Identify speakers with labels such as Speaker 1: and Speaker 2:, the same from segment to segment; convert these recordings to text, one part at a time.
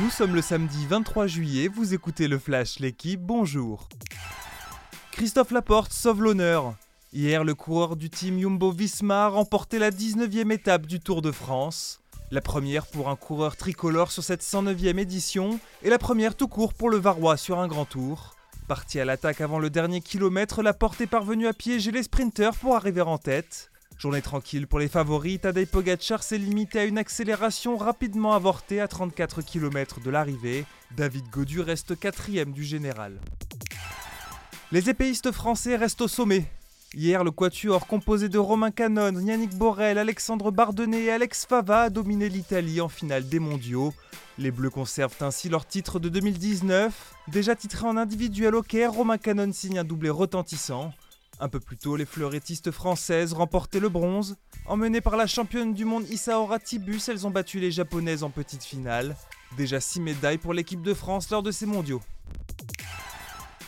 Speaker 1: Nous sommes le samedi 23 juillet, vous écoutez le Flash, l'équipe, bonjour. Christophe Laporte sauve l'honneur. Hier, le coureur du team Jumbo Visma a remporté la 19e étape du Tour de France. La première pour un coureur tricolore sur cette 109e édition et la première tout court pour le Varois sur un grand tour. Parti à l'attaque avant le dernier kilomètre, Laporte est parvenu à piéger les sprinteurs pour arriver en tête. Journée tranquille pour les favoris, Tadej Pogacar s'est limité à une accélération rapidement avortée à 34 km de l'arrivée. David Godu reste quatrième du général. Les épéistes français restent au sommet. Hier, le quatuor composé de Romain Canon, Yannick Borel, Alexandre Bardenet et Alex Fava a dominé l'Italie en finale des mondiaux. Les Bleus conservent ainsi leur titre de 2019. Déjà titré en individuel au Caire, Romain Canon signe un doublé retentissant. Un peu plus tôt, les fleurettistes françaises remportaient le bronze. Emmenées par la championne du monde Isaora Tibus, elles ont battu les japonaises en petite finale. Déjà 6 médailles pour l'équipe de France lors de ces mondiaux.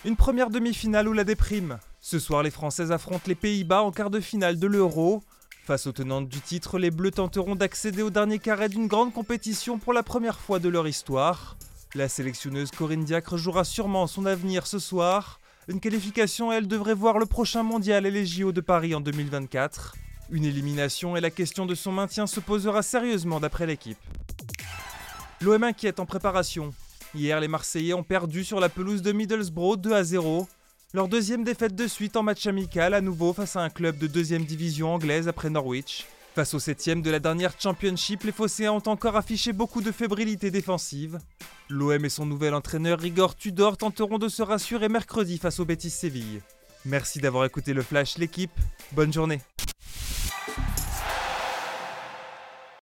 Speaker 1: Une première demi-finale ou la déprime. Ce soir, les Françaises affrontent les Pays-Bas en quart de finale de l'Euro. Face aux tenantes du titre, les Bleus tenteront d'accéder au dernier carré d'une grande compétition pour la première fois de leur histoire. La sélectionneuse Corinne Diacre jouera sûrement son avenir ce soir. Une qualification, elle devrait voir le prochain mondial et les JO de Paris en 2024. Une élimination et la question de son maintien se posera sérieusement d'après l'équipe. L'OM inquiète en préparation. Hier, les Marseillais ont perdu sur la pelouse de Middlesbrough 2 à 0. Leur deuxième défaite de suite en match amical, à nouveau face à un club de deuxième division anglaise après Norwich. Face au septième de la dernière Championship, les Phocéens ont encore affiché beaucoup de fébrilité défensive. L'OM et son nouvel entraîneur Igor Tudor tenteront de se rassurer mercredi face au Betis Séville. Merci d'avoir écouté le Flash, l'équipe. Bonne journée.